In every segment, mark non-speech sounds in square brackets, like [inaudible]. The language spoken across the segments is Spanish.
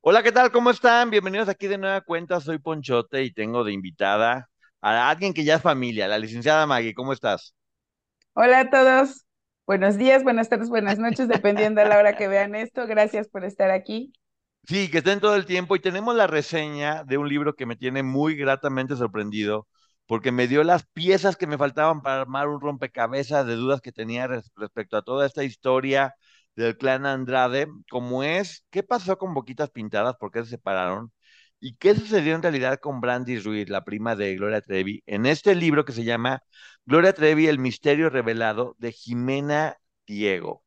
Hola, ¿qué tal? ¿Cómo están? Bienvenidos aquí de nueva cuenta. Soy Ponchote y tengo de invitada a alguien que ya es familia, la licenciada Maggie. ¿Cómo estás? Hola a todos. Buenos días, buenas tardes, buenas noches, dependiendo de la hora que vean esto. Gracias por estar aquí. Sí, que estén todo el tiempo y tenemos la reseña de un libro que me tiene muy gratamente sorprendido porque me dio las piezas que me faltaban para armar un rompecabezas de dudas que tenía respecto a toda esta historia del clan Andrade, como es qué pasó con Boquitas Pintadas, por qué se separaron y qué sucedió en realidad con Brandy Ruiz, la prima de Gloria Trevi, en este libro que se llama Gloria Trevi, el misterio revelado de Jimena Diego.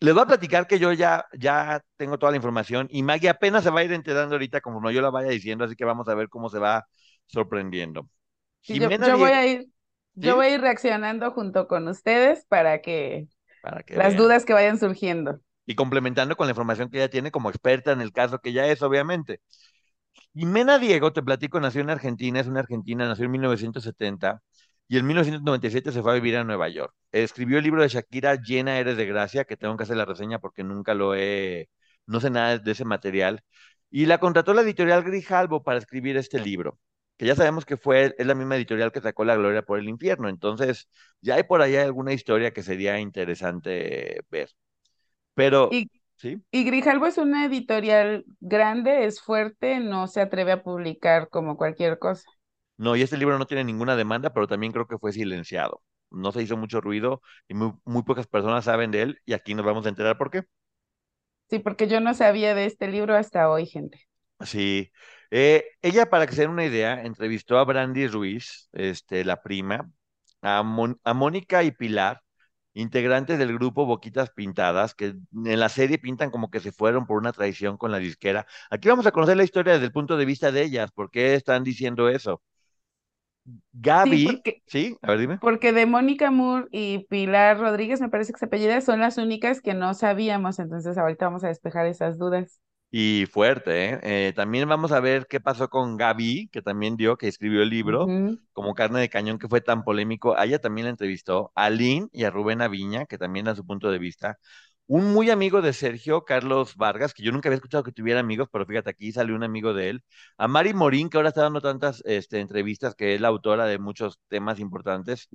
Les voy a platicar que yo ya, ya tengo toda la información y Maggie apenas se va a ir enterando ahorita como yo la vaya diciendo, así que vamos a ver cómo se va sorprendiendo. Jimena yo, voy a ir, yo voy a ir reaccionando junto con ustedes para que las dudas que vayan surgiendo. Y complementando con la información que ella tiene como experta en el caso que ya es, obviamente. Jimena Diego, te platico, nació en Argentina, es una argentina, nació en 1970 y en 1997 se fue a vivir a Nueva York. Escribió el libro de Shakira, Llena Eres de Gracia, que tengo que hacer la reseña porque nunca lo he, no sé nada de ese material. Y la contrató la editorial Grijalbo para escribir este libro que ya sabemos que fue, es la misma editorial que sacó La Gloria por el Infierno. Entonces, ya hay por ahí alguna historia que sería interesante ver. Pero, y, ¿sí? Y Grijalbo es una editorial grande, es fuerte, no se atreve a publicar como cualquier cosa. No, y este libro no tiene ninguna demanda, pero también creo que fue silenciado. No se hizo mucho ruido y muy, muy pocas personas saben de él y aquí nos vamos a enterar por qué. Sí, porque yo no sabía de este libro hasta hoy, gente. Sí, eh, ella, para que se den una idea, entrevistó a Brandy Ruiz, este, la prima, a, a Mónica y Pilar, integrantes del grupo Boquitas Pintadas, que en la serie pintan como que se fueron por una traición con la disquera. Aquí vamos a conocer la historia desde el punto de vista de ellas, por qué están diciendo eso. Gaby, sí, a ver, dime. Porque de Mónica Moore y Pilar Rodríguez, me parece que se apellida, son las únicas que no sabíamos, entonces ahorita vamos a despejar esas dudas. Y fuerte, ¿eh? ¿eh? También vamos a ver qué pasó con Gaby, que también dio, que escribió el libro, como carne de cañón, que fue tan polémico. A ella también la entrevistó. A Lynn y a Rubén Aviña, que también da su punto de vista. Un muy amigo de Sergio, Carlos Vargas, que yo nunca había escuchado que tuviera amigos, pero fíjate, aquí salió un amigo de él. A Mari Morín, que ahora está dando tantas este, entrevistas, que es la autora de muchos temas importantes,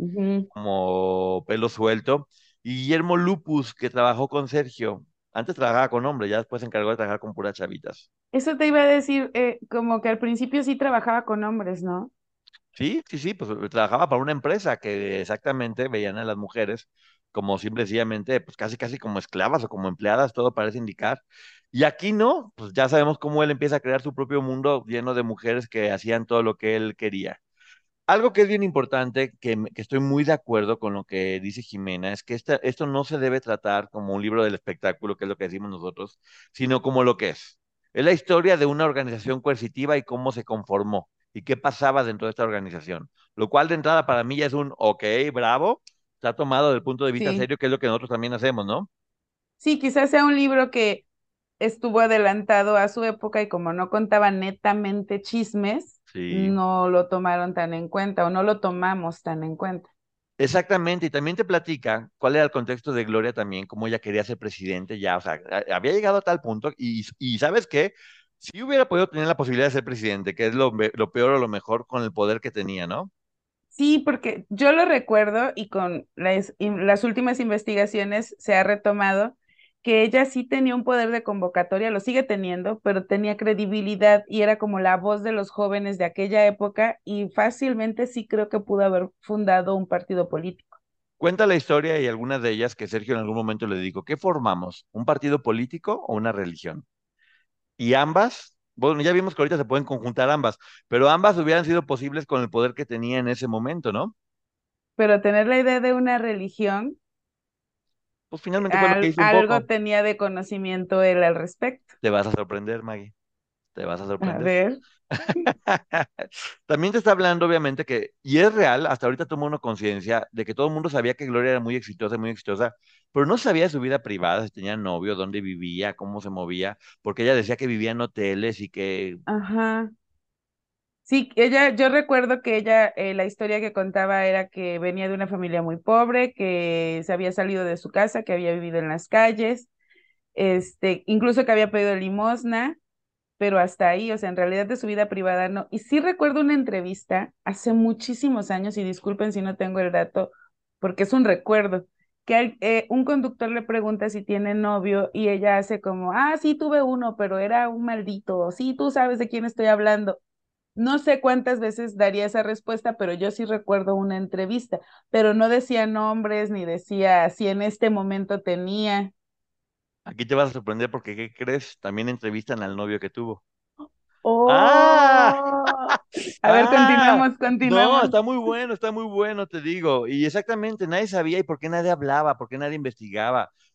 como Pelo Suelto. Y Guillermo Lupus, que trabajó con Sergio. Antes trabajaba con hombres, ya después se encargó de trabajar con puras chavitas. Eso te iba a decir, eh, como que al principio sí trabajaba con hombres, ¿no? Sí, sí, sí, pues trabajaba para una empresa que exactamente veían a las mujeres como simplemente, pues casi, casi como esclavas o como empleadas, todo parece indicar. Y aquí no, pues ya sabemos cómo él empieza a crear su propio mundo lleno de mujeres que hacían todo lo que él quería. Algo que es bien importante, que, estoy muy de acuerdo con lo que dice Jimena, es que esto no se debe tratar como un libro del espectáculo, que es lo que decimos nosotros, sino como lo que es. Es la historia de una organización coercitiva y cómo se conformó y qué pasaba dentro de esta organización. Lo cual de entrada para mí ya es un, ok, bravo, está tomado del punto de vista serio, que es lo que nosotros también hacemos, ¿no? Sí, quizás sea un libro que estuvo adelantado a su época y como no contaba netamente chismes, no lo tomaron tan en cuenta o no lo tomamos tan en cuenta. Exactamente, y también te platica cuál era el contexto de Gloria también, cómo ella quería ser presidente ya, o sea, había llegado a tal punto y, y ¿sabes qué? Si hubiera podido tener la posibilidad de ser presidente, que es lo, lo peor o lo mejor con el poder que tenía, ¿no? Sí, porque yo lo recuerdo y con las, las últimas investigaciones se ha retomado que ella sí tenía un poder de convocatoria, lo sigue teniendo, pero tenía credibilidad y era como la voz de los jóvenes de aquella época y fácilmente sí creo que pudo haber fundado un partido político. Cuenta la historia y algunas de ellas que Sergio en algún momento le dijo, ¿qué formamos? ¿Un partido político o una religión? Y ambas, bueno, ya vimos que ahorita se pueden conjuntar ambas, pero ambas hubieran sido posibles con el poder que tenía en ese momento, ¿no? Pero tener la idea de una religión pues finalmente fue lo que hizo un algo tenía de conocimiento él al respecto. Te vas a sorprender, Maggie. Te vas a sorprender. A ver. [laughs] También te está hablando, obviamente, que, y es real, hasta ahorita tomó una conciencia de que todo el mundo sabía que Gloria era muy exitosa, muy exitosa, pero no sabía de su vida privada, si tenía novio, dónde vivía, cómo se movía, porque ella decía que vivía en hoteles y que... Ajá. Sí, ella, yo recuerdo que ella, eh, la historia que contaba era que venía de una familia muy pobre, que se había salido de su casa, que había vivido en las calles, este, incluso que había pedido limosna, pero hasta ahí, o sea, en realidad de su vida privada no. Y sí recuerdo una entrevista hace muchísimos años, y disculpen si no tengo el dato, porque es un recuerdo, que eh, un conductor le pregunta si tiene novio y ella hace como, ah, sí tuve uno, pero era un maldito, sí, tú sabes de quién estoy hablando. No sé cuántas veces daría esa respuesta, pero yo sí recuerdo una entrevista, pero no decía nombres ni decía si en este momento tenía. Aquí te vas a sorprender porque, ¿qué crees? También entrevistan al novio que tuvo. ¡Oh! ¡Ah! [laughs] A ver, continuamos, continuamos. No, está muy bueno, está muy bueno, te digo. Y exactamente, nadie sabía y por qué nadie hablaba, por qué nadie investigaba.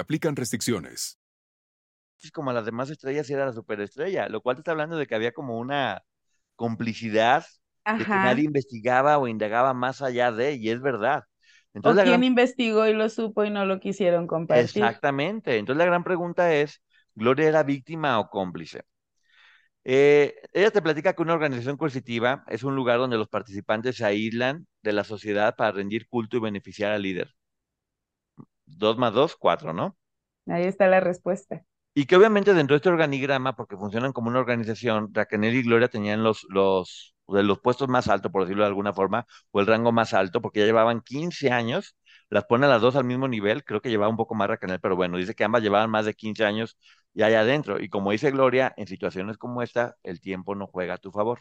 aplican restricciones. Como las demás estrellas era la superestrella, lo cual te está hablando de que había como una complicidad de que nadie investigaba o indagaba más allá de, y es verdad. Entonces, quién investigó y lo supo y no lo quisieron compartir. Exactamente. Entonces la gran pregunta es, ¿Gloria era víctima o cómplice? Eh, ella te platica que una organización coercitiva es un lugar donde los participantes se aíslan de la sociedad para rendir culto y beneficiar al líder. Dos más dos, cuatro, ¿no? Ahí está la respuesta. Y que obviamente dentro de este organigrama, porque funcionan como una organización, Raquel y Gloria tenían los, los, de los puestos más altos, por decirlo de alguna forma, o el rango más alto, porque ya llevaban 15 años, las pone a las dos al mismo nivel, creo que llevaba un poco más Raquel, pero bueno, dice que ambas llevaban más de 15 años ya allá adentro. Y como dice Gloria, en situaciones como esta, el tiempo no juega a tu favor.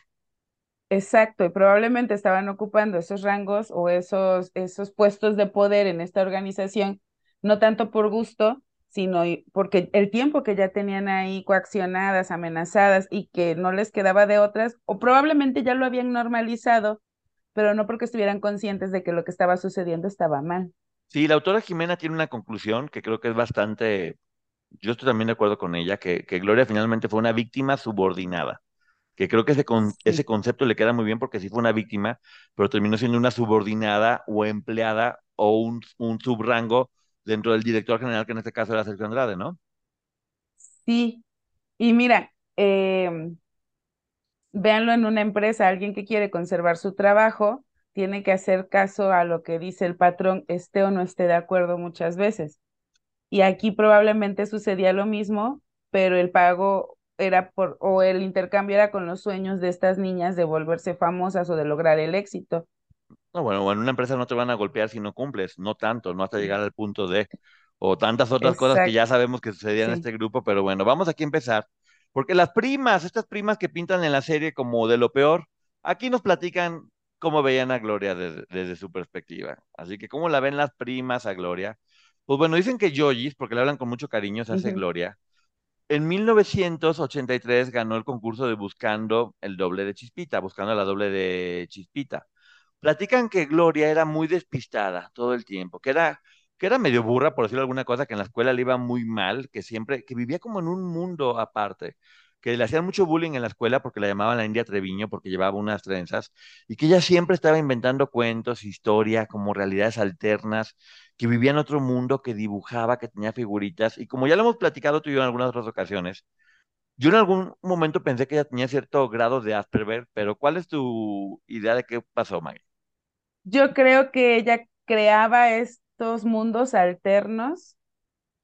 Exacto, y probablemente estaban ocupando esos rangos o esos, esos puestos de poder en esta organización no tanto por gusto, sino porque el tiempo que ya tenían ahí coaccionadas, amenazadas y que no les quedaba de otras, o probablemente ya lo habían normalizado, pero no porque estuvieran conscientes de que lo que estaba sucediendo estaba mal. Sí, la autora Jimena tiene una conclusión que creo que es bastante, yo estoy también de acuerdo con ella, que, que Gloria finalmente fue una víctima subordinada que creo que ese, ese concepto le queda muy bien porque sí fue una víctima, pero terminó siendo una subordinada o empleada o un, un subrango dentro del director general, que en este caso era Sergio Andrade, ¿no? Sí, y mira, eh, véanlo en una empresa, alguien que quiere conservar su trabajo, tiene que hacer caso a lo que dice el patrón, esté o no esté de acuerdo muchas veces. Y aquí probablemente sucedía lo mismo, pero el pago era por, o el intercambio era con los sueños de estas niñas de volverse famosas o de lograr el éxito. No, bueno, en una empresa no te van a golpear si no cumples, no tanto, no hasta llegar al punto de, o tantas otras cosas que ya sabemos que sucedían en este grupo, pero bueno, vamos aquí a empezar, porque las primas, estas primas que pintan en la serie como de lo peor, aquí nos platican cómo veían a Gloria desde, su perspectiva. Así que, ¿cómo la ven las primas a Gloria? Pues bueno, dicen que Yoyis, porque le hablan con mucho cariño, se hace Gloria. En 1983 ganó el concurso de Buscando el doble de Chispita, buscando la doble de Chispita. Platican que Gloria era muy despistada todo el tiempo, que era, que era medio burra, por decirlo alguna cosa, que en la escuela le iba muy mal, que siempre, que vivía como en un mundo aparte, que le hacían mucho bullying en la escuela porque la llamaban la India Treviño porque llevaba unas trenzas y que ella siempre estaba inventando cuentos, historia, como realidades alternas, que vivía en otro mundo, que dibujaba, que tenía figuritas y como ya lo hemos platicado tú y yo en algunas otras ocasiones, yo en algún momento pensé que ella tenía cierto grado de Asperger, pero ¿cuál es tu idea de qué pasó, Maggie? Yo creo que ella creaba estos mundos alternos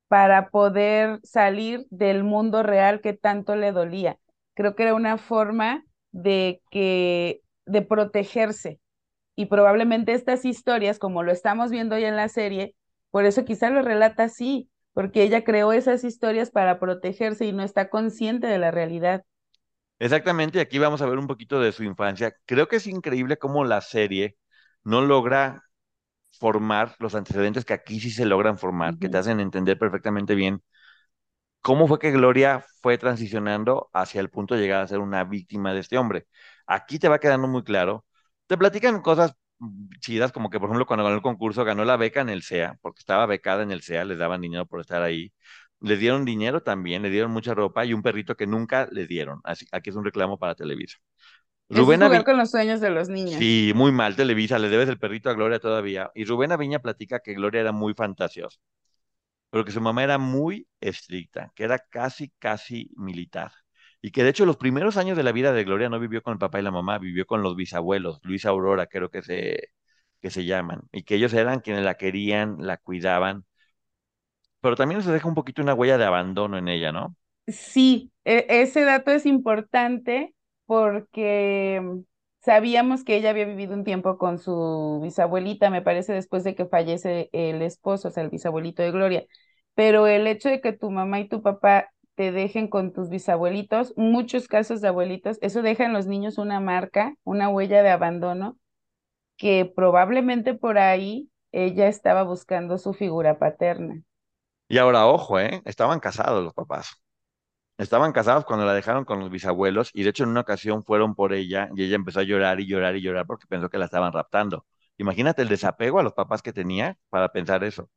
para poder salir del mundo real que tanto le dolía. Creo que era una forma de que de protegerse. Y probablemente estas historias, como lo estamos viendo hoy en la serie, por eso quizá lo relata así, porque ella creó esas historias para protegerse y no está consciente de la realidad. Exactamente, aquí vamos a ver un poquito de su infancia. Creo que es increíble cómo la serie no logra formar los antecedentes que aquí sí se logran formar, que te hacen entender perfectamente bien cómo fue que Gloria fue transicionando hacia el punto de llegar a ser una víctima de este hombre. Aquí te va quedando muy claro. Te platican cosas chidas, como que por ejemplo cuando ganó el concurso ganó la beca en el SEA, porque estaba becada en el SEA, les daban dinero por estar ahí. Les dieron dinero también, le dieron mucha ropa y un perrito que nunca le dieron. Así, aquí es un reclamo para Televisa. Rubén es jugar con los sueños de los niños. Sí, muy mal, Televisa, le debes el perrito a Gloria todavía. Y Rubén Aviña platica que Gloria era muy fantasiosa, pero que su mamá era muy estricta, que era casi, casi militar. Y que de hecho los primeros años de la vida de Gloria no vivió con el papá y la mamá, vivió con los bisabuelos, Luis Aurora, creo que se, que se llaman, y que ellos eran quienes la querían, la cuidaban. Pero también se deja un poquito una huella de abandono en ella, ¿no? Sí, e, ese dato es importante porque sabíamos que ella había vivido un tiempo con su bisabuelita, me parece, después de que fallece el esposo, o sea, el bisabuelito de Gloria. Pero el hecho de que tu mamá y tu papá te dejen con tus bisabuelitos, muchos casos de abuelitos, eso deja en los niños una marca, una huella de abandono, que probablemente por ahí ella estaba buscando su figura paterna. Y ahora, ojo, ¿eh? Estaban casados los papás. Estaban casados cuando la dejaron con los bisabuelos y de hecho en una ocasión fueron por ella y ella empezó a llorar y llorar y llorar porque pensó que la estaban raptando. Imagínate el desapego a los papás que tenía para pensar eso.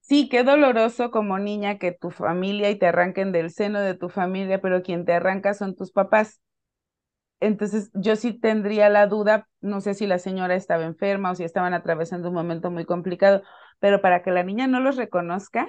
Sí, qué doloroso como niña que tu familia y te arranquen del seno de tu familia, pero quien te arranca son tus papás. Entonces, yo sí tendría la duda, no sé si la señora estaba enferma o si estaban atravesando un momento muy complicado, pero para que la niña no los reconozca,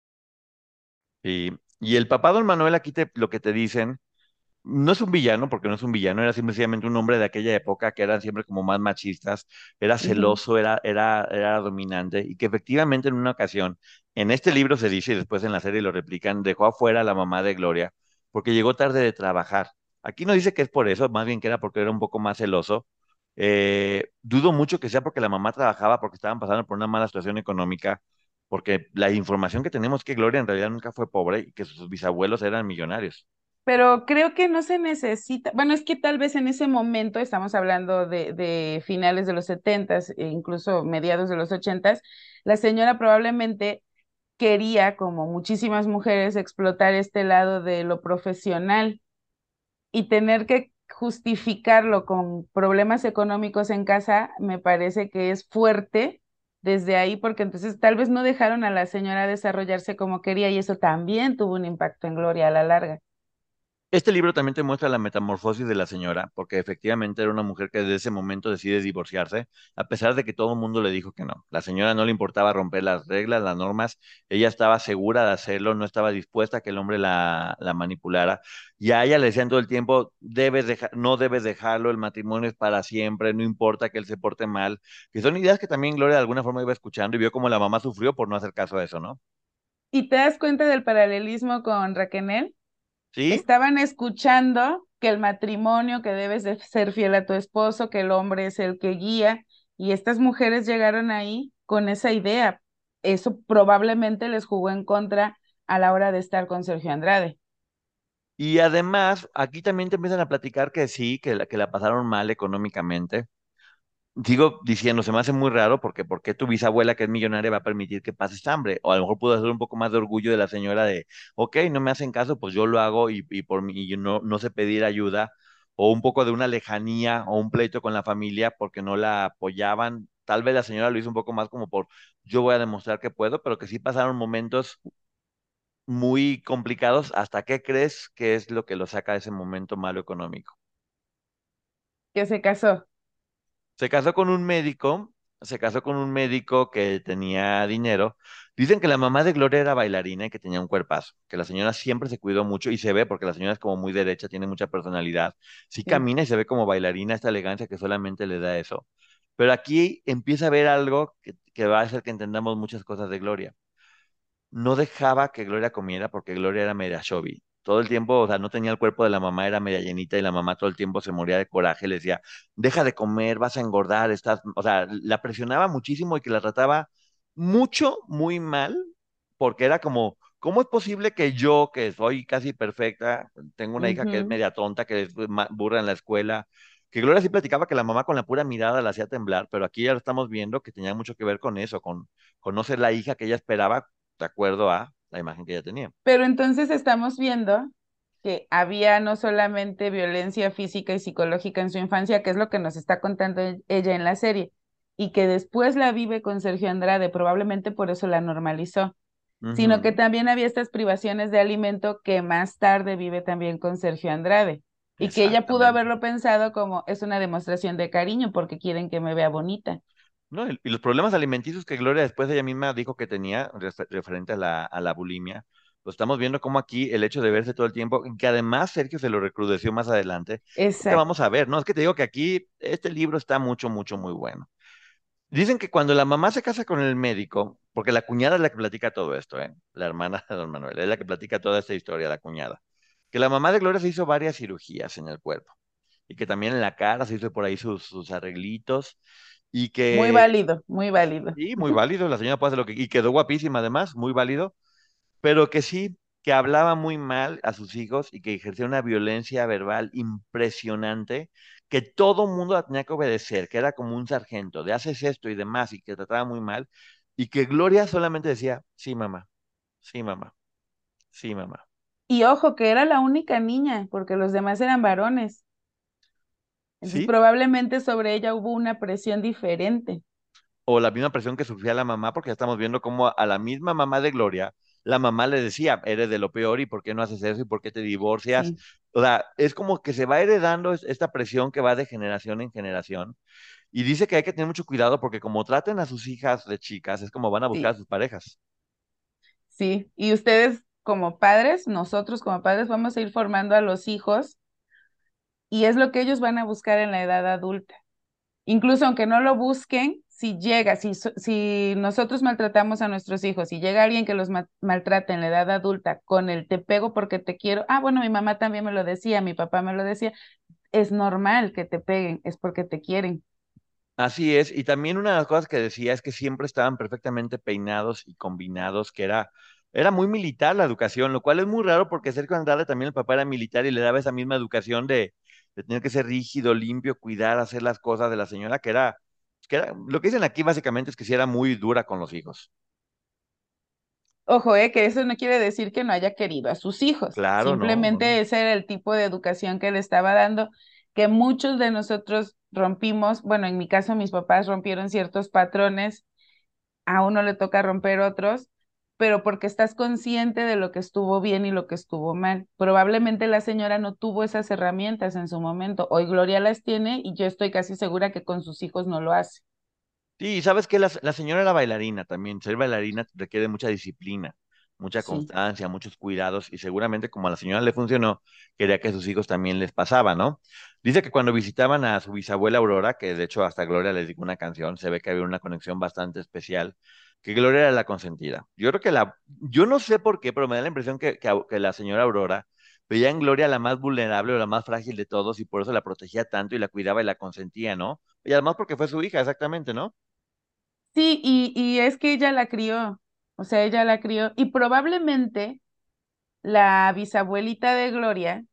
Y, y el papá Don Manuel aquí te, lo que te dicen, no es un villano, porque no es un villano, era simplemente un hombre de aquella época que eran siempre como más machistas, era celoso, era, era, era dominante, y que efectivamente en una ocasión, en este libro se dice, y después en la serie lo replican, dejó afuera a la mamá de Gloria, porque llegó tarde de trabajar. Aquí no dice que es por eso, más bien que era porque era un poco más celoso. Eh, dudo mucho que sea porque la mamá trabajaba, porque estaban pasando por una mala situación económica, porque la información que tenemos es que Gloria en realidad nunca fue pobre y que sus bisabuelos eran millonarios. Pero creo que no se necesita, bueno, es que tal vez en ese momento, estamos hablando de, finales de los setentas e incluso mediados de los ochentas, la señora probablemente quería, como muchísimas mujeres, explotar este lado de lo profesional y tener que justificarlo con problemas económicos en casa, me parece que es fuerte desde ahí, porque entonces tal vez no dejaron a la señora desarrollarse como quería y eso también tuvo un impacto en Gloria a la larga. Este libro también te muestra la metamorfosis de la señora, porque efectivamente era una mujer que desde ese momento decide divorciarse, a pesar de que todo el mundo le dijo que no. La señora no le importaba romper las reglas, las normas, ella estaba segura de hacerlo, no estaba dispuesta a que el hombre la, la manipulara. Y a ella le decían todo el tiempo, debes dejar, no debes dejarlo, el matrimonio es para siempre, no importa que él se porte mal, que son ideas que también Gloria de alguna forma iba escuchando y vio como la mamá sufrió por no hacer caso a eso, ¿no? ¿Y te das cuenta del paralelismo con Raquel? Estaban escuchando que el matrimonio, que debes de ser fiel a tu esposo, que el hombre es el que guía, y estas mujeres llegaron ahí con esa idea. Eso probablemente les jugó en contra a la hora de estar con Sergio Andrade. Y además, aquí también te empiezan a platicar que sí, que la, que la pasaron mal económicamente. Sigo diciendo, se me hace muy raro porque ¿por qué tu bisabuela que es millonaria va a permitir que pases hambre? O a lo mejor pudo hacer un poco más de orgullo de la señora de, ok, no me hacen caso, pues yo lo hago y, y por mí no, no sé pedir ayuda. O un poco de una lejanía o un pleito con la familia porque no la apoyaban. Tal vez la señora lo hizo un poco más como por, yo voy a demostrar que puedo, pero que sí pasaron momentos muy complicados. ¿Hasta qué crees que es lo que lo saca de ese momento malo económico? Que se casó. Se casó con un médico, se casó con un médico que tenía dinero. Dicen que la mamá de Gloria era bailarina y que tenía un cuerpazo, que la señora siempre se cuidó mucho y se ve porque la señora es como muy derecha, tiene mucha personalidad. Sí, camina y se ve como bailarina, esta elegancia que solamente le da eso. Pero aquí empieza a ver algo que, que va a hacer que entendamos muchas cosas de Gloria no dejaba que Gloria comiera porque Gloria era chubby. Todo el tiempo, o sea, no tenía el cuerpo de la mamá, era media llenita y la mamá todo el tiempo se moría de coraje, le decía, deja de comer, vas a engordar, estás, o sea, la presionaba muchísimo y que la trataba mucho, muy mal, porque era como, ¿cómo es posible que yo, que soy casi perfecta, tengo una hija que es media tonta, que es burra en la escuela, que Gloria sí platicaba que la mamá con la pura mirada la hacía temblar, pero aquí ya lo estamos viendo que tenía mucho que ver con eso, con, con no ser la hija que ella esperaba de acuerdo a la imagen que ella tenía. Pero entonces estamos viendo que había no solamente violencia física y psicológica en su infancia, que es lo que nos está contando e-, ella en la serie, y que después la vive con Sergio Andrade, probablemente por eso la normalizó, sino que también había estas privaciones de alimento que más tarde vive también con Sergio Andrade. Y que ella pudo haberlo pensado como es una demostración de cariño porque quieren que me vea bonita. No, y los problemas alimenticios que Gloria después ella misma dijo que tenía referente a la, a la bulimia, pues estamos viendo cómo aquí el hecho de verse todo el tiempo, que además Sergio se lo recrudeció más adelante, que vamos a ver, ¿no? Es que te digo que aquí este libro está mucho, mucho, muy bueno. Dicen que cuando la mamá se casa con el médico, porque la cuñada es la que platica todo esto, ¿eh? La hermana de don Manuel, es la que platica toda esta historia, la cuñada, que la mamá de Gloria se hizo varias cirugías en el cuerpo y que también en la cara se hizo por ahí sus, sus arreglitos y que... Muy válido, muy válido. Sí, muy válido, la señora puede hacer lo que... Y quedó guapísima además, muy válido, pero que sí, que hablaba muy mal a sus hijos y que ejercía una violencia verbal impresionante, que todo mundo la tenía que obedecer, que era como un sargento, de haces esto y demás, y que trataba muy mal, y que Gloria solamente decía, sí, mamá, sí, mamá, sí, mamá. Y ojo, que era la única niña, porque los demás eran varones. Entonces, probablemente sobre ella hubo una presión diferente. O la misma presión que sufría la mamá, porque ya estamos viendo cómo a la misma mamá de Gloria, la mamá le decía, eres de lo peor y por qué no haces eso y por qué te divorcias. O sea, es como que se va heredando esta presión que va de generación en generación. Y dice que hay que tener mucho cuidado porque como traten a sus hijas de chicas, es como van a buscar a sus parejas. Sí, y ustedes como padres, nosotros como padres vamos a ir formando a los hijos y es lo que ellos van a buscar en la edad adulta. Incluso aunque no lo busquen, si llega, si, si nosotros maltratamos a nuestros hijos, si llega alguien que los maltrata en la edad adulta con el te pego porque te quiero, ah, bueno, mi mamá también me lo decía, mi papá me lo decía, es normal que te peguen, es porque te quieren. Así es, y también una de las cosas que decía es que siempre estaban perfectamente peinados y combinados, que era era muy militar la educación, lo cual es muy raro porque Sergio Andrade también el papá era militar y le daba esa misma educación de, de tener que ser rígido, limpio, cuidar, hacer las cosas de la señora, que era, que era, lo que dicen aquí básicamente es que sí era muy dura con los hijos. Ojo, eh, que eso no quiere decir que no haya querido a sus hijos. Claro, Simplemente ese era el tipo de educación que le estaba dando, que muchos de nosotros rompimos, bueno, en mi caso mis papás rompieron ciertos patrones, a uno le toca romper otros, pero porque estás consciente de lo que estuvo bien y lo que estuvo mal. Probablemente la señora no tuvo esas herramientas en su momento. Hoy Gloria las tiene y yo estoy casi segura que con sus hijos no lo hace. Sí, sabes que la, señora era bailarina también. Ser bailarina requiere mucha disciplina, mucha constancia, muchos cuidados y seguramente como a la señora le funcionó, quería que a sus hijos también les pasaba, ¿no? Dice que cuando visitaban a su bisabuela Aurora, que de hecho hasta Gloria les dijo una canción, se ve que había una conexión bastante especial que Gloria era la consentida. Yo creo que la, yo no sé por qué, pero me da la impresión que, la señora Aurora veía en Gloria la más vulnerable o la más frágil de todos y por eso la protegía tanto y la cuidaba y la consentía, ¿no? Y además porque fue su hija, exactamente, ¿no? Sí, y, y es que ella la crió, o sea, ella la crió y probablemente la bisabuelita de Gloria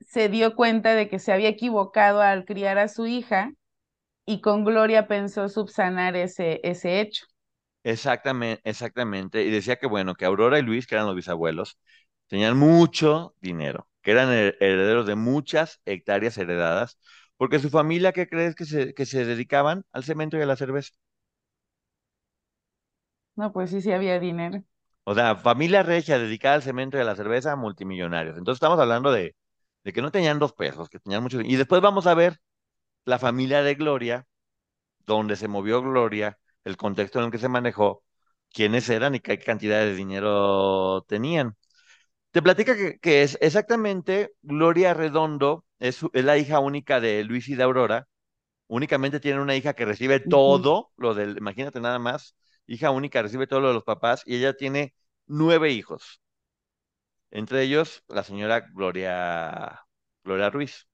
se dio cuenta de que se había equivocado al criar a su hija y con Gloria pensó subsanar ese, ese hecho. Exactamente, exactamente. Y decía que bueno, que Aurora y Luis, que eran los bisabuelos, tenían mucho dinero, que eran herederos de muchas hectáreas heredadas, porque su familia, ¿qué crees que se, que se dedicaban? Al cemento y a la cerveza. No, pues sí, sí había dinero. O sea, familia regia dedicada al cemento y a la cerveza, multimillonarios. Entonces estamos hablando de, de que no tenían dos pesos, que tenían mucho. Y después vamos a ver la familia de Gloria, donde se movió Gloria, el contexto en el que se manejó, quiénes eran y qué cantidad de dinero tenían. Te platica que, es exactamente Gloria Redondo, es, es, la hija única de Luis y de Aurora, únicamente tiene una hija que recibe todo lo del, imagínate nada más, hija única, recibe todo lo de los papás y ella tiene nueve hijos. Entre ellos, la señora Gloria, Gloria Ruiz.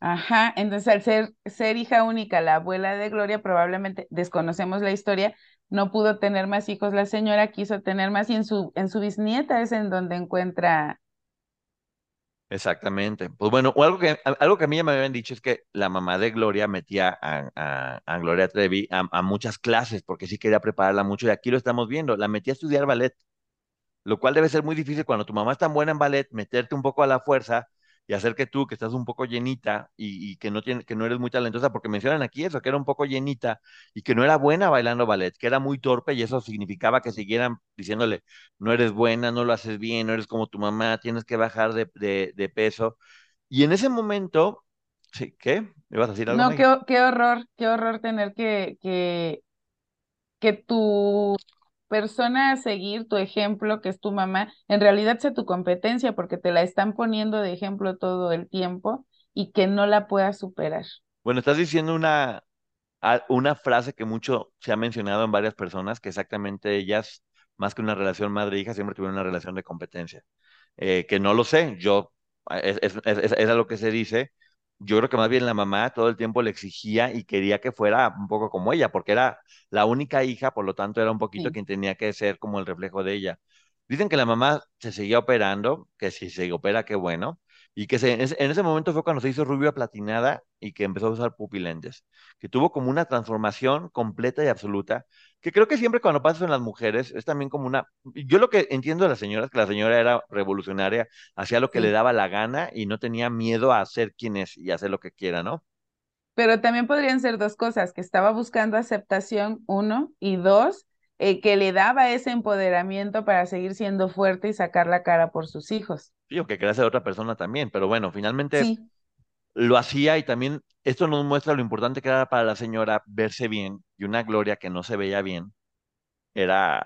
Ajá, entonces al ser, ser hija única, la abuela de Gloria, probablemente desconocemos la historia, no pudo tener más hijos. La señora quiso tener más y en su, en su bisnieta es en donde encuentra. Exactamente. Pues bueno, algo que, algo que a mí ya me habían dicho es que la mamá de Gloria metía a, a, Gloria Trevi a, a, muchas clases porque sí quería prepararla mucho y aquí lo estamos viendo, la metía a estudiar ballet, lo cual debe ser muy difícil cuando tu mamá es tan buena en ballet, meterte un poco a la fuerza y hacer que tú, que estás un poco llenita y, que, no tiene, que no eres muy talentosa, porque mencionan aquí eso, que era un poco llenita y que no era buena bailando ballet, que era muy torpe y eso significaba que siguieran diciéndole, no eres buena, no lo haces bien, no eres como tu mamá, tienes que bajar de, peso. Y en ese momento, sí, ¿qué? ¿Me vas a decir algo? No, qué, qué, horror, qué horror tener que, que, que tu persona a seguir, tu ejemplo, que es tu mamá, en realidad sea tu competencia porque te la están poniendo de ejemplo todo el tiempo y que no la puedas superar. Bueno, estás diciendo una, una frase que mucho se ha mencionado en varias personas, que exactamente ellas, más que una relación madre-hija, siempre tuvieron una relación de competencia. Eh, que no lo sé, yo, es, es, es, es, a lo que se dice, yo creo que más bien la mamá todo el tiempo le exigía y quería que fuera un poco como ella, porque era la única hija, por lo tanto era un poquito quien tenía que ser como el reflejo de ella. Dicen que la mamá se seguía operando, que si se opera, qué bueno, y que en ese momento fue cuando se hizo rubia platinada y que empezó a usar pupilentes, que tuvo como una transformación completa y absoluta, que creo que siempre cuando pasa en las mujeres es también como una, yo lo que entiendo de la señora es que la señora era revolucionaria, hacía lo que le daba la gana y no tenía miedo a ser quien es y hacer lo que quiera, ¿no? Pero también podrían ser dos cosas, que estaba buscando aceptación, uno, y dos, eh, que le daba ese empoderamiento para seguir siendo fuerte y sacar la cara por sus hijos. Sí, o que quería ser otra persona también, pero bueno, finalmente lo hacía y también esto nos muestra lo importante que era para la señora verse bien y una gloria que no se veía bien. Era,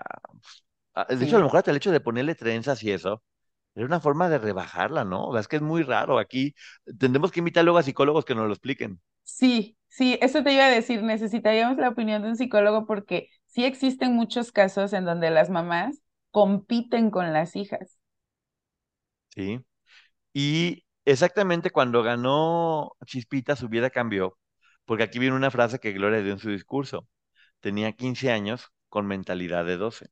ah, de hecho, a lo mejor hasta el hecho de ponerle trenzas y eso, era una forma de rebajarla, ¿no? O sea, es que es muy raro. Aquí tendremos que invitar luego a psicólogos que nos lo expliquen. Sí, sí, eso te iba a decir, necesitaríamos la opinión de un psicólogo porque sí existen muchos casos en donde las mamás compiten con las hijas. Sí. Y exactamente cuando ganó Chispita, su vida cambió, porque aquí viene una frase que Gloria dio en su discurso. Tenía 15 años con mentalidad de 12.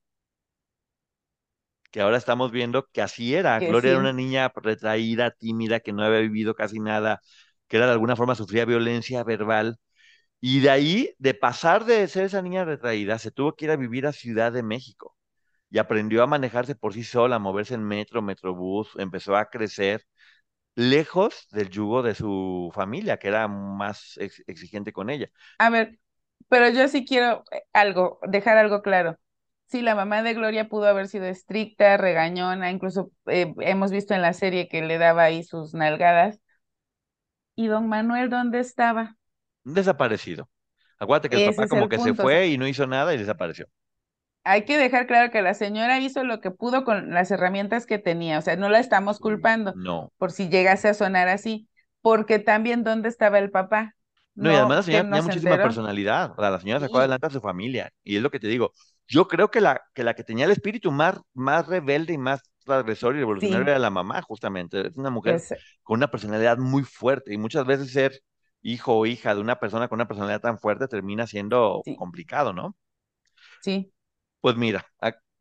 Que ahora estamos viendo que así era. Gloria era una niña retraída, tímida, que no había vivido casi nada, que era de alguna forma sufría violencia verbal. Y de ahí, de pasar de ser esa niña retraída, se tuvo que ir a vivir a Ciudad de México y aprendió a manejarse por sí sola, a moverse en metro, metrobús, empezó a crecer lejos del yugo de su familia, que era más exigente con ella. A ver, pero yo sí quiero eh, algo, dejar algo claro. Sí, la mamá de Gloria pudo haber sido estricta, regañona, incluso eh, hemos visto en la serie que le daba ahí sus nalgadas. ¿Y don Manuel dónde estaba? Desaparecido. Acuérdate que el papá como que se fue y no hizo nada y desapareció hay que dejar claro que la señora hizo lo que pudo con las herramientas que tenía, o sea, no la estamos culpando no. por si llegase a sonar así, porque también dónde estaba el papá. No, y además la señora tenía muchísima personalidad, o sea, la señora sacó adelante a su familia, y es lo que te digo, yo creo que la que, la que tenía el espíritu más, más rebelde y más transgresor y revolucionario era la mamá, justamente, es una mujer pues, con una personalidad muy fuerte, y muchas veces ser hijo o hija de una persona con una personalidad tan fuerte termina siendo complicado, ¿no? Sí. Pues mira,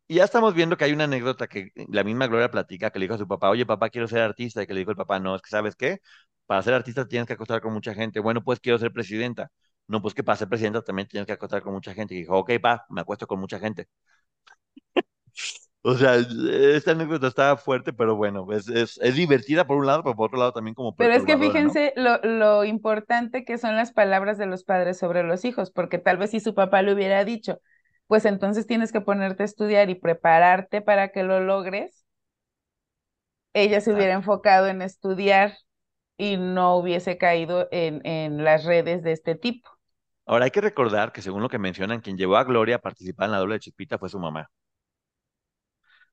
Y ya estamos viendo que hay una anécdota que la misma Gloria platica, que le dijo a su papá, oye papá, quiero ser artista, y que le dijo el papá, no, es que sabes qué, para ser artista tienes que acostar con mucha gente, bueno, pues quiero ser presidenta, no, pues que para ser presidenta también tienes que acostar con mucha gente, y dijo, ok, pa, me acuesto con mucha gente. [laughs] O sea, esta anécdota está fuerte, pero bueno, es, es, es, divertida por un lado, pero por otro lado también como Pero es que fíjense lo, lo, importante que son las palabras de los padres sobre los hijos, porque tal vez si su papá le hubiera dicho, pues entonces tienes que ponerte a estudiar y prepararte para que lo logres, ella se hubiera enfocado en estudiar y no hubiese caído en, en las redes de este tipo. Ahora hay que recordar que según lo que mencionan, quien llevó a Gloria a participar en la doble de Chispita fue su mamá.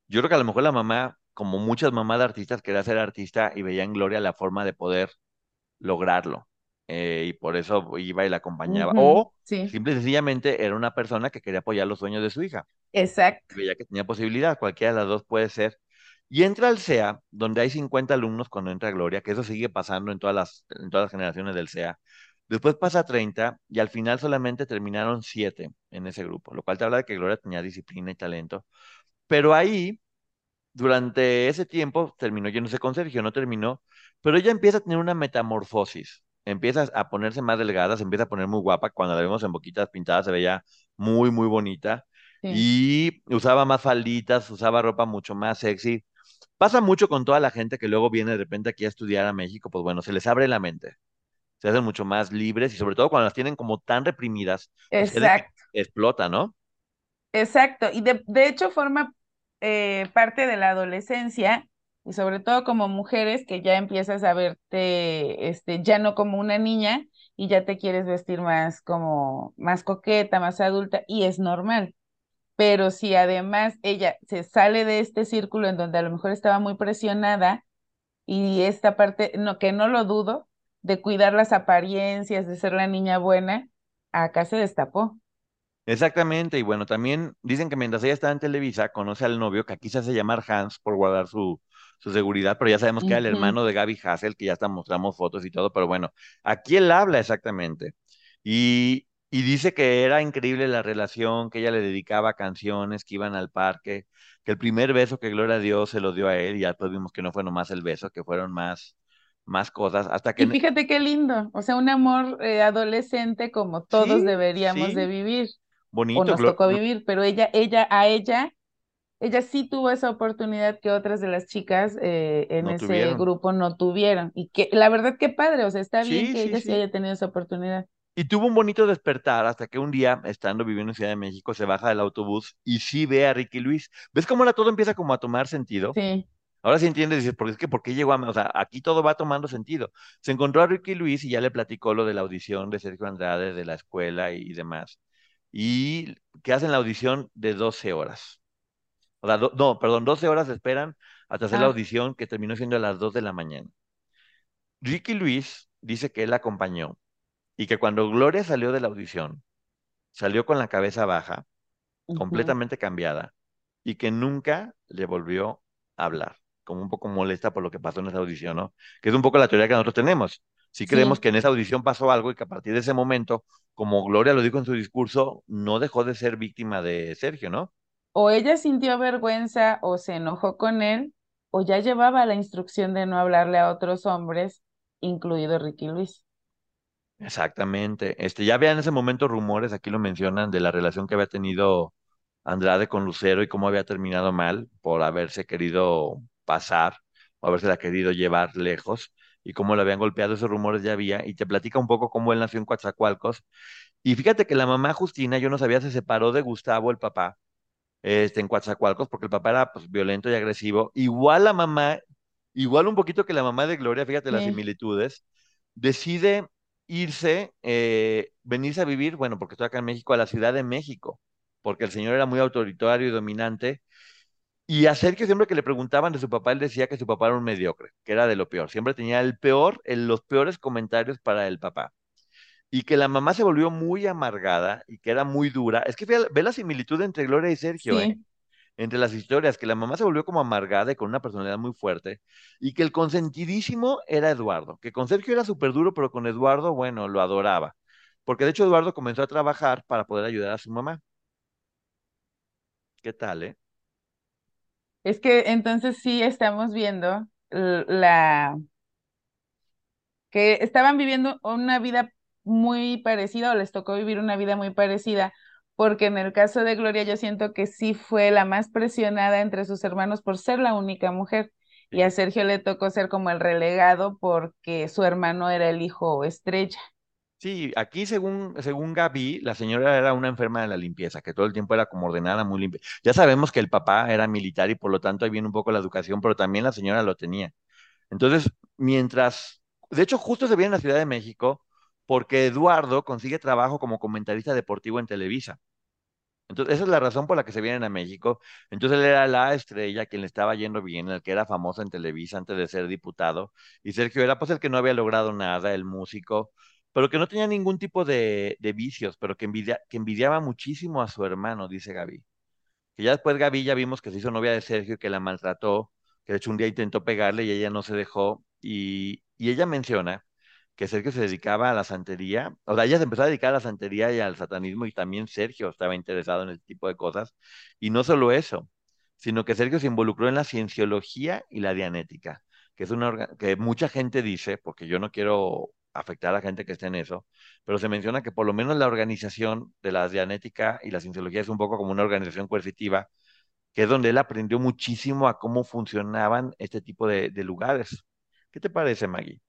Yo creo que a lo mejor la mamá, como muchas mamás de artistas, quería ser artista y veía en Gloria la forma de poder lograrlo. Eh, y por eso iba y la acompañaba. o simple y sencillamente era una persona que quería apoyar los sueños de su hija. Exacto. Veía que tenía posibilidad, cualquiera de las dos puede ser. Y entra al CEA, donde hay 50 alumnos cuando entra Gloria, que eso sigue pasando en todas las, en todas las generaciones del CEA. Después pasa a 30 y al final solamente terminaron 7 en ese grupo, lo cual te habla de que Gloria tenía disciplina y talento. Pero ahí, durante ese tiempo, terminó yéndose con Sergio, no terminó, pero ella empieza a tener una metamorfosis, empieza a ponerse más delgada, se empieza a poner muy guapa, cuando la vemos en boquitas pintadas se veía muy, muy bonita, y usaba más falditas, usaba ropa mucho más sexy. Pasa mucho con toda la gente que luego viene de repente aquí a estudiar a México, pues bueno, se les abre la mente se hacen mucho más libres y sobre todo cuando las tienen como tan reprimidas, pues Exacto. explota, ¿no? Exacto, y de, de hecho forma eh, parte de la adolescencia y sobre todo como mujeres que ya empiezas a verte este, ya no como una niña y ya te quieres vestir más como más coqueta, más adulta y es normal. Pero si además ella se sale de este círculo en donde a lo mejor estaba muy presionada y esta parte, no, que no lo dudo, de cuidar las apariencias, de ser la niña buena, acá se destapó. Exactamente, y bueno, también dicen que mientras ella está en Televisa, conoce al novio que aquí se hace llamar Hans por guardar su, su seguridad, pero ya sabemos que era el hermano de Gaby Hassel, que ya hasta mostramos fotos y todo, pero bueno, aquí él habla exactamente. Y, y dice que era increíble la relación, que ella le dedicaba canciones, que iban al parque, que el primer beso que Gloria dio se lo dio a él, y ya después vimos que no fue nomás el beso, que fueron más, más cosas, hasta que... Y fíjate qué lindo, o sea, un amor eh, adolescente como todos deberíamos de vivir. Bonito. O nos tocó vivir, pero ella, ella, a ella, ella sí tuvo esa oportunidad que otras de las chicas eh, en ese grupo no tuvieron. Y que la verdad qué padre, o sea, está bien que ella sí haya tenido esa oportunidad. Y tuvo un bonito despertar hasta que un día, estando viviendo en Ciudad de México, se baja del autobús y sí ve a Ricky Luis. ¿Ves cómo ahora todo empieza como a tomar sentido? Sí. Ahora sí entiendes, dices, porque es que, ¿por qué llegó a.? O sea, aquí todo va tomando sentido. Se encontró a Ricky Luis y ya le platicó lo de la audición de Sergio Andrade, de la escuela y, demás. Y que hacen la audición de 12 horas. O sea, no, perdón, 12 horas esperan hasta hacer la audición que terminó siendo a las 2 de la mañana. Ricky Luis dice que él la acompañó y que cuando Gloria salió de la audición, salió con la cabeza baja, completamente cambiada, y que nunca le volvió a hablar como un poco molesta por lo que pasó en esa audición, ¿no? Que es un poco la teoría que nosotros tenemos. Si creemos que en esa audición pasó algo y que a partir de ese momento, como Gloria lo dijo en su discurso, no dejó de ser víctima de Sergio, ¿no? O ella sintió vergüenza o se enojó con él, o ya llevaba la instrucción de no hablarle a otros hombres, incluido Ricky Luis. Exactamente. Este, ya había en ese momento rumores, aquí lo mencionan, de la relación que había tenido Andrade con Lucero y cómo había terminado mal por haberse querido pasar o haberse la querido llevar lejos y cómo le habían golpeado esos rumores ya había y te platica un poco cómo él nació en Coatzacoalcos y fíjate que la mamá Justina, yo no sabía, se separó de Gustavo, el papá, este, en Coatzacoalcos, porque el papá era pues, violento y agresivo. Igual la mamá, igual un poquito que la mamá de Gloria, fíjate las similitudes, decide irse, eh, venirse a vivir, bueno, porque estoy acá en México, a la Ciudad de México, porque el señor era muy autoritario y dominante y a Sergio siempre que le preguntaban de su papá, él decía que su papá era un mediocre, que era de lo peor. Siempre tenía el peor, los peores comentarios para el papá. Y que la mamá se volvió muy amargada y que era muy dura. Es que ve, la similitud entre Gloria y Sergio, ¿eh? entre las historias, que la mamá se volvió como amargada y con una personalidad muy fuerte, y que el consentidísimo era Eduardo, que con Sergio era súper duro, pero con Eduardo, bueno, lo adoraba. Porque de hecho Eduardo comenzó a trabajar para poder ayudar a su mamá. ¿Qué tal, eh? Es que entonces sí estamos viendo la que estaban viviendo una vida muy parecida o les tocó vivir una vida muy parecida, porque en el caso de Gloria yo siento que sí fue la más presionada entre sus hermanos por ser la única mujer. Y a Sergio le tocó ser como el relegado porque su hermano era el hijo estrella. Sí, aquí según, según Gaby, la señora era una enferma de la limpieza, que todo el tiempo era como ordenada, muy limpia. Ya sabemos que el papá era militar y por lo tanto ahí viene un poco la educación, pero también la señora lo tenía. Entonces, mientras, de hecho, justo se viene en la Ciudad de México porque Eduardo consigue trabajo como comentarista deportivo en Televisa. Entonces, esa es la razón por la que se vienen a México. Entonces, él era la estrella, quien le estaba yendo bien, el que era famoso en Televisa antes de ser diputado. Y Sergio era pues el que no había logrado nada, el músico pero que no tenía ningún tipo de, vicios, pero que, envidia, que envidiaba muchísimo a su hermano, dice Gaby. Que ya después Gaby ya vimos que se hizo novia de Sergio que la maltrató, que de hecho un día intentó pegarle y ella no se dejó. Y ella menciona que Sergio se dedicaba a la santería, o sea, ella se empezó a dedicar a la santería y al satanismo y también Sergio estaba interesado en ese tipo de cosas. Y no solo eso, sino que Sergio se involucró en la cienciología y la dianética, que es una que mucha gente dice, porque yo no quiero afectar a la gente que esté en eso, pero se menciona que por lo menos la organización de la dianética y la cienciología es un poco como una organización coercitiva, que es donde él aprendió muchísimo a cómo funcionaban este tipo de, lugares. ¿Qué te parece, Maggie?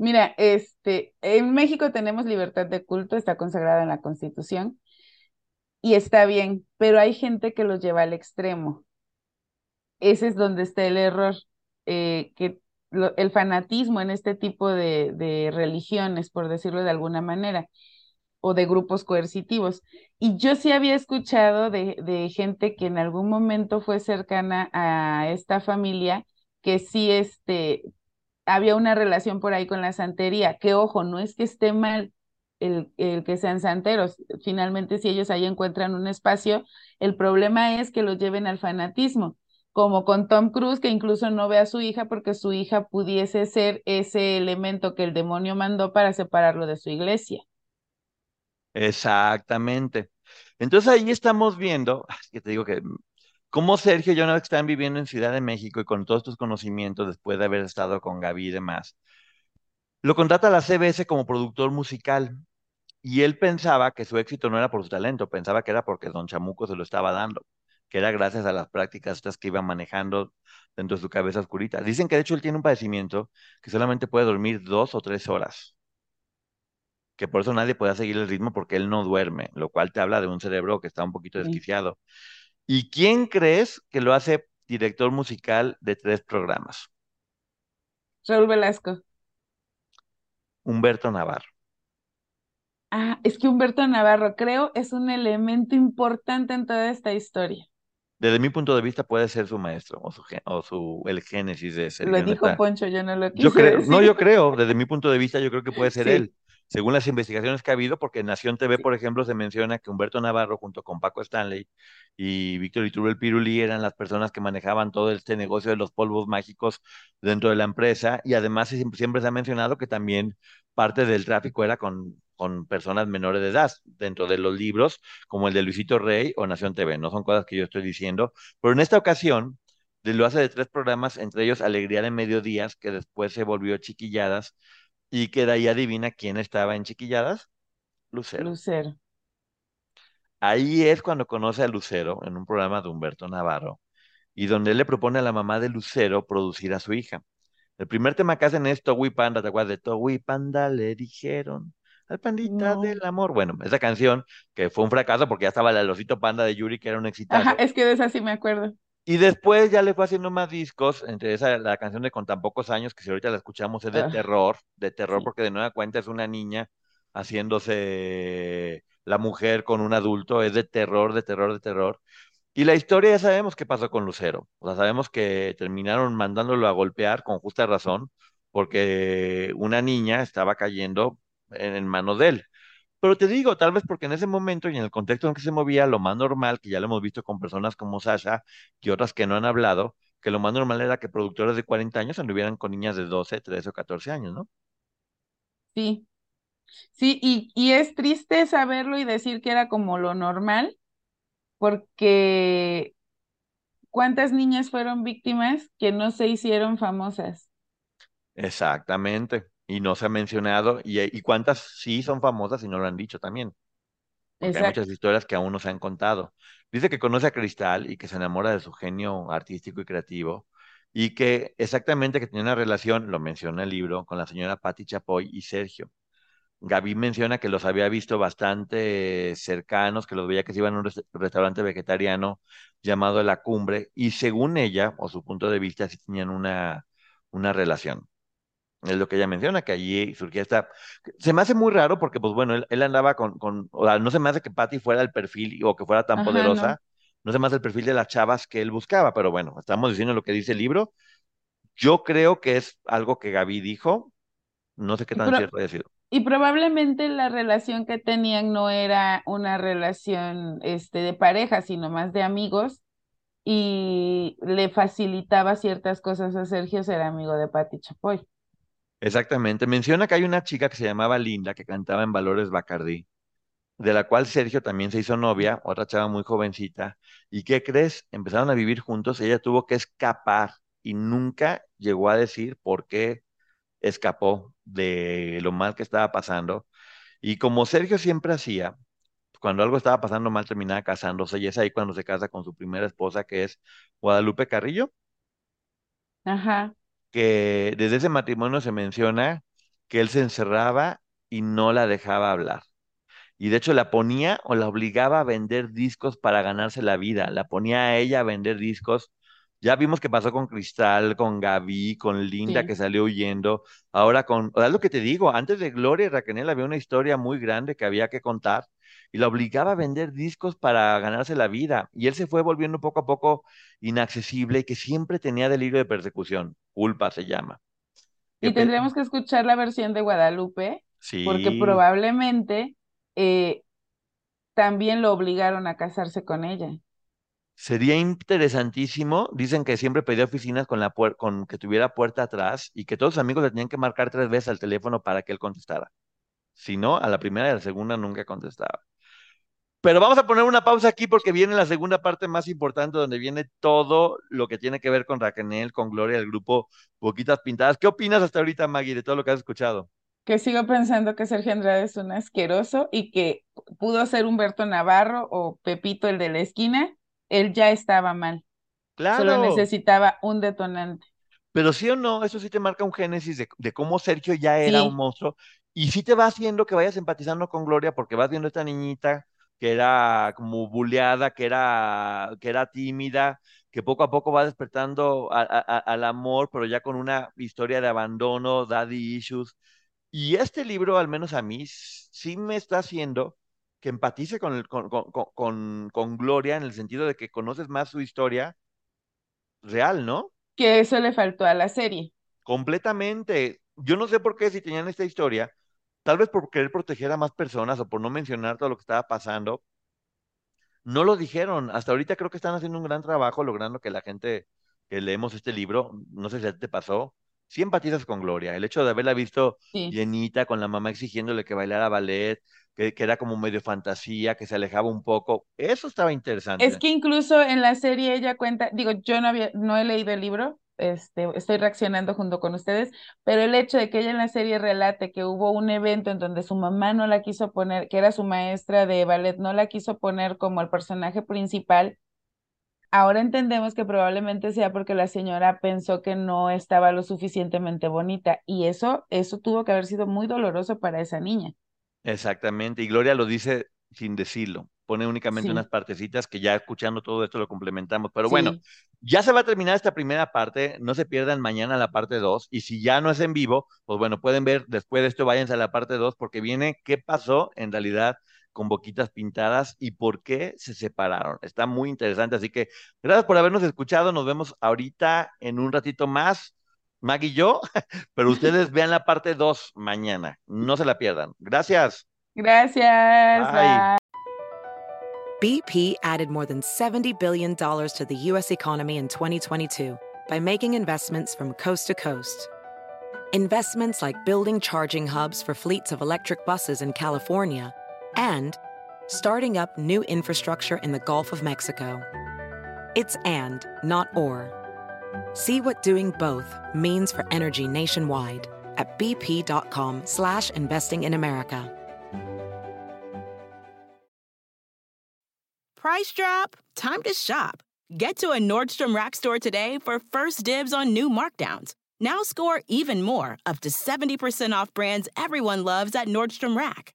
Mira, este, en México tenemos libertad de culto, está consagrada en la Constitución y está bien, pero hay gente que lo lleva al extremo. Ese es donde está el error, eh, que el fanatismo en este tipo de, religiones, por decirlo de alguna manera, o de grupos coercitivos. Y yo sí había escuchado de, gente que en algún momento fue cercana a esta familia, que sí este, había una relación por ahí con la santería, que ojo, no es que esté mal el, el, que sean santeros, finalmente si ellos ahí encuentran un espacio, el problema es que lo lleven al fanatismo como con Tom Cruise, que incluso no ve a su hija porque su hija pudiese ser ese elemento que el demonio mandó para separarlo de su iglesia. Exactamente. Entonces ahí estamos viendo, que te digo que como Sergio y vez están viviendo en Ciudad de México y con todos tus conocimientos después de haber estado con Gaby y demás, lo contrata la CBS como productor musical y él pensaba que su éxito no era por su talento, pensaba que era porque Don Chamuco se lo estaba dando que era gracias a las prácticas estas que iba manejando dentro de su cabeza oscurita. Dicen que de hecho él tiene un padecimiento que solamente puede dormir dos o tres horas, que por eso nadie puede seguir el ritmo porque él no duerme, lo cual te habla de un cerebro que está un poquito desquiciado. ¿Y quién crees que lo hace director musical de tres programas? Raúl Velasco. Humberto Navarro. Ah, es que Humberto Navarro creo es un elemento importante en toda esta historia desde mi punto de vista puede ser su maestro o su, o su el génesis de ese. Lo dijo Poncho, yo no lo quise yo creo, No, yo creo, desde mi punto de vista, yo creo que puede ser él. Según las investigaciones que ha habido, porque en Nación TV, por ejemplo, se menciona que Humberto Navarro, junto con Paco Stanley y Víctor Iturbe Piruli, eran las personas que manejaban todo este negocio de los polvos mágicos dentro de la empresa. Y además siempre se ha mencionado que también parte del tráfico era con con personas menores de edad dentro de los libros, como el de Luisito Rey o Nación TV. No son cosas que yo estoy diciendo, pero en esta ocasión lo hace de tres programas, entre ellos Alegría de Mediodías, que después se volvió Chiquilladas, y que de ahí adivina quién estaba en Chiquilladas. Lucero. Lucero. Ahí es cuando conoce a Lucero en un programa de Humberto Navarro, y donde él le propone a la mamá de Lucero producir a su hija. El primer tema que hacen es Togui Panda, ¿te acuerdas de Togui Panda? Le dijeron al pandita del amor. Bueno, esa canción que fue un fracaso porque ya estaba el osito panda de Yuri, que era un exitazo. Ajá, es que de esa sí me acuerdo. Y después ya le fue haciendo más discos, entre esa, la canción de Con tan pocos años, que si ahorita la escuchamos es de ah, terror, de terror, porque de nueva cuenta es una niña haciéndose la mujer con un adulto, es de terror, de terror, de terror. Y la historia ya sabemos qué pasó con Lucero. O sea, sabemos que terminaron mandándolo a golpear con justa razón, porque una niña estaba cayendo en, manos de él. Pero te digo, tal vez porque en ese momento y en el contexto en que se movía, lo más normal, que ya lo hemos visto con personas como Sasha y otras que no han hablado, que lo más normal era que productores de 40 años anduvieran con niñas de 12, 13 o 14 años, ¿no? Sí, sí, y, y es triste saberlo y decir que era como lo normal, porque ¿cuántas niñas fueron víctimas que no se hicieron famosas? Exactamente. Y no se ha mencionado. ¿Y, y cuántas sí son famosas y no lo han dicho también? Porque hay muchas historias que aún no se han contado. Dice que conoce a Cristal y que se enamora de su genio artístico y creativo. Y que exactamente que tenía una relación, lo menciona el libro, con la señora Patti Chapoy y Sergio. Gaby menciona que los había visto bastante cercanos, que los veía que se iban a un restaurante vegetariano llamado La Cumbre, y según ella, o su punto de vista, sí tenían una, una relación. Es lo que ella menciona, que allí surgía esta... Se me hace muy raro porque, pues bueno, él, andaba con, con... O sea, no se me hace que Patty fuera el perfil o que fuera tan poderosa. No. se me hace el perfil de las chavas que él buscaba, pero bueno, estamos diciendo lo que dice el libro. Yo creo que es algo que Gaby dijo. No sé qué tan cierto haya sido. Y probablemente la relación que tenían no era una relación este, de pareja, sino más de amigos, y le facilitaba ciertas cosas a Sergio ser amigo de Patti Chapoy. Exactamente. Menciona que hay una chica que se llamaba Linda, que cantaba en Valores Bacardí, de la cual Sergio también se hizo novia, otra chava muy jovencita. ¿Y qué crees? Empezaron a vivir juntos, ella tuvo que escapar y nunca llegó a decir por qué escapó de lo mal que estaba pasando. Y como Sergio siempre hacía, cuando algo estaba pasando mal terminaba casándose y es ahí cuando se casa con su primera esposa que es Guadalupe Carrillo. Ajá. Que desde ese matrimonio se menciona que él se encerraba y no la dejaba hablar. Y de hecho la ponía o la obligaba a vender discos para ganarse la vida. La ponía a ella a vender discos ya vimos que pasó con Cristal, con Gaby, con Linda que salió huyendo. Ahora con, es lo que te digo, antes de Gloria y Raquel había una historia muy grande que había que contar y la obligaba a vender discos para ganarse la vida. Y él se fue volviendo poco a poco inaccesible y que siempre tenía delirio de persecución. Culpa se llama. Y tendremos que escuchar la versión de Guadalupe, porque probablemente eh, también lo obligaron a casarse con ella. Sería interesantísimo, dicen que siempre pedía oficinas con, la que tuviera puerta atrás y que todos sus amigos le tenían que marcar tres veces al teléfono para que él contestara. Si no, a la primera y a la segunda nunca contestaba. Pero vamos a poner una pausa aquí porque viene la segunda parte más importante donde viene todo lo que tiene que ver con Raquel, con Gloria, el grupo Boquitas Pintadas. ¿Qué opinas hasta ahorita, Maggie, de todo lo que has escuchado? Que sigo pensando que Sergio Andrade es un asqueroso y que pudo ser Humberto Navarro o Pepito el de la esquina él ya estaba mal. Claro. Solo necesitaba un detonante. Pero sí o no, eso sí te marca un génesis de, cómo Sergio ya era un monstruo. Y sí te va haciendo que vayas empatizando con Gloria porque vas viendo a esta niñita que era como buleada, que era, que era tímida, que poco a poco va despertando al amor, pero ya con una historia de abandono, daddy issues. Y este libro, al menos a mí, sí me está haciendo que empatice con, con, con, Gloria en el sentido de que conoces más su historia real, ¿no? Que eso le faltó a la serie. Completamente. Yo no sé por qué si tenían esta historia, tal vez por querer proteger a más personas o por no mencionar todo lo que estaba pasando, no lo dijeron. Hasta ahorita creo que están haciendo un gran trabajo logrando que la gente que leemos este libro, no sé si te pasó, sí empatizas con Gloria. El hecho de haberla visto llenita, con la mamá exigiéndole que bailara ballet, que, era como medio fantasía, que se alejaba un poco. Eso estaba interesante. Es que incluso en la serie ella cuenta, digo, yo no había, no he leído el libro, este, estoy reaccionando junto con ustedes, pero el hecho de que ella en la serie relate que hubo un evento en donde su mamá no la quiso poner, que era su maestra de ballet, no la quiso poner como el personaje principal, ahora entendemos que probablemente sea porque la señora pensó que no estaba lo suficientemente bonita y eso, eso tuvo que haber sido muy doloroso para esa niña. Exactamente, y Gloria lo dice sin decirlo, pone únicamente unas partecitas que ya escuchando todo esto lo complementamos. Pero bueno, ya se va a terminar esta primera parte, no se pierdan mañana la parte 2, y si ya no es en vivo, pues bueno, pueden ver después de esto, váyanse a la parte 2, porque viene qué pasó en realidad con boquitas pintadas y por qué se separaron. Está muy interesante, así que gracias por habernos escuchado, nos vemos ahorita en un ratito más Maggie y yo, [laughs] pero ustedes [laughs] vean la parte 2 mañana. No se la pierdan. Gracias. Gracias. Bye. BP added more than $70 billion to the U.S. economy in 2022 by making investments from coast to coast. Investments like building charging hubs for fleets of electric buses in California and starting up new infrastructure in the Gulf of Mexico. It's and, not or. See what doing both means for energy nationwide at bp.com slash investing in America. Price drop? Time to shop. Get to a Nordstrom Rack store today for first dibs on new markdowns. Now score even more, up to 70% off brands everyone loves at Nordstrom Rack.